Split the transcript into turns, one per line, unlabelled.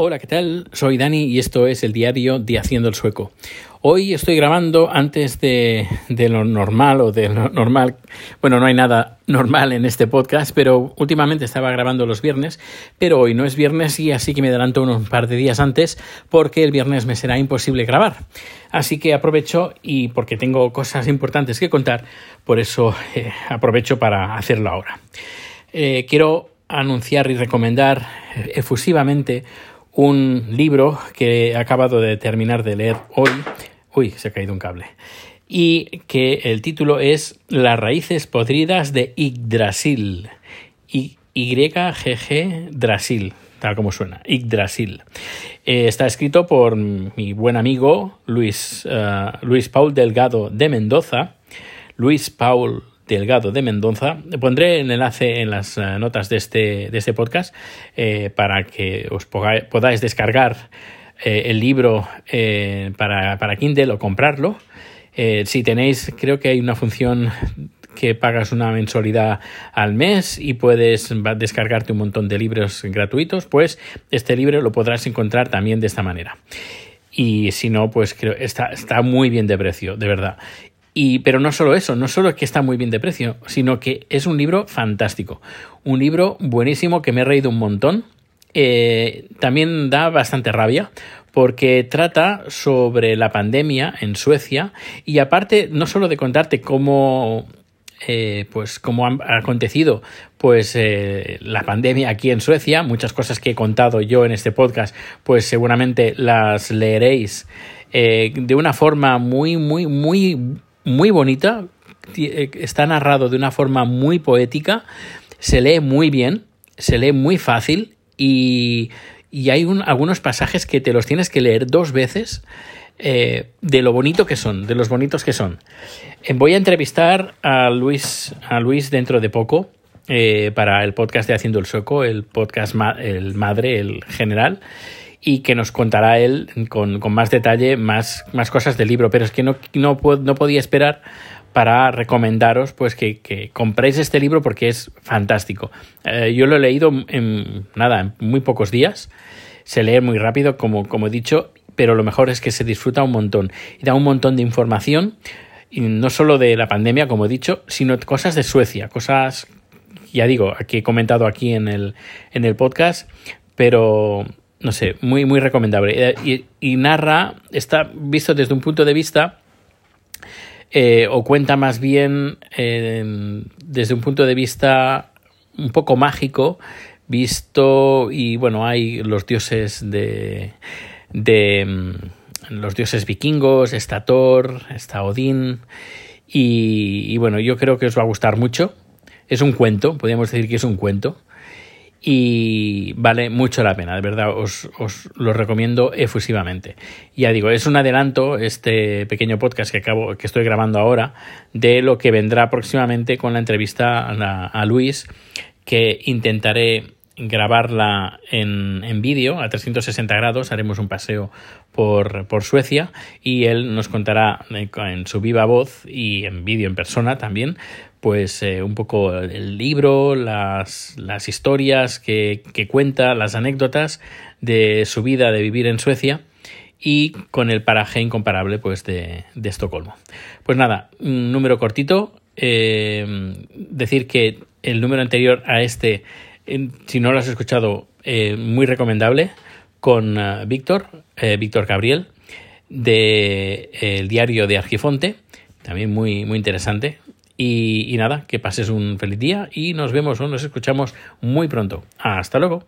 Hola, ¿qué tal? Soy Dani y esto es el diario de Haciendo el Sueco. Hoy estoy grabando antes de, lo normal o de lo normal. Bueno, no hay nada normal en este podcast, pero últimamente estaba grabando los viernes, pero hoy no es viernes y así que me adelanto unos par de días antes porque el viernes me será imposible grabar. Así que aprovecho y porque tengo cosas importantes que contar, por eso eh, aprovecho para hacerlo ahora. Eh, quiero anunciar y recomendar efusivamente un libro que he acabado de terminar de leer hoy. Uy, se ha caído un cable. Y que el título es Las raíces podridas de Yggdrasil. YGG Drasil, tal como suena, Yggdrasil. Eh, está escrito por mi buen amigo Luis, uh, Luis Paul Delgado de Mendoza. Luis Paul Delgado de Mendoza. Pondré el enlace en las eh, notas de este, de este podcast eh, para que os podáis descargar eh, el libro para, para, Kindle o comprarlo. si tenéis, creo que hay una función que pagas una mensualidad al mes y puedes descargarte un montón de libros gratuitos, pues este libro lo podrás encontrar también de esta manera. Y si no, pues creo está, está muy bien de precio, de verdad. Y, pero no solo eso, no solo que está muy bien de precio, sino que es un libro fantástico. Un libro buenísimo que me he reído un montón. Eh, también da bastante rabia porque trata sobre la pandemia en Suecia y aparte no solo de contarte cómo eh, pues cómo ha acontecido pues eh, la pandemia aquí en Suecia muchas cosas que he contado yo en este podcast pues seguramente las leeréis de una forma muy muy muy muy bonita, eh, está narrado de una forma muy poética, se lee muy bien, se lee muy fácil y, hay algunos pasajes que te los tienes que leer dos veces eh, de lo bonito que son, de los bonitos que son. Eh, voy a entrevistar a Luis, a Luis dentro de poco. para el podcast de Haciendo el Sueco, el podcast el madre, el general, y que nos contará él con, más detalle más, más, cosas del libro. Pero es que no, no, no podía esperar para recomendaros pues que, compréis este libro porque es fantástico. Eh, yo lo he leído en nada, en muy pocos días. Se lee muy rápido, como, como he dicho, pero lo mejor es que se disfruta un montón y da un montón de información, y no solo de la pandemia, como he dicho, sino cosas de Suecia, cosas, ya digo, que he comentado aquí en el, en el podcast, pero no sé, muy, muy recomendable. Eh, y, narra, está visto desde un punto de vista, eh, o cuenta más bien eh, desde un punto de vista un poco mágico, visto, y bueno, hay los dioses de, de mm, los dioses vikingos, está Thor, está Odín, y, y bueno, yo creo que os va a gustar mucho. Es un cuento, podríamos decir que es un cuento y vale mucho la pena, de verdad, os, os, lo recomiendo efusivamente. Ya digo, es un adelanto este pequeño podcast que, acabo, que estoy grabando ahora de lo que vendrá próximamente con la entrevista a, a Luis, que intentaré grabarla en, en vídeo a 360 grados, haremos un paseo por, por Suecia y él nos contará en su viva voz y en vídeo en persona también pues eh, un poco el libro, las, las historias que, que, cuenta, las anécdotas de su vida de vivir en Suecia y con el paraje incomparable pues de, de Estocolmo. Pues nada, un número cortito, eh, decir que el número anterior a este, si no lo has escuchado, eh, muy recomendable, con Víctor, Víctor Gabriel, de el diario de Argifonte, también muy, muy interesante, y, nada, que pases un feliz día y nos vemos o nos escuchamos muy pronto. Hasta luego.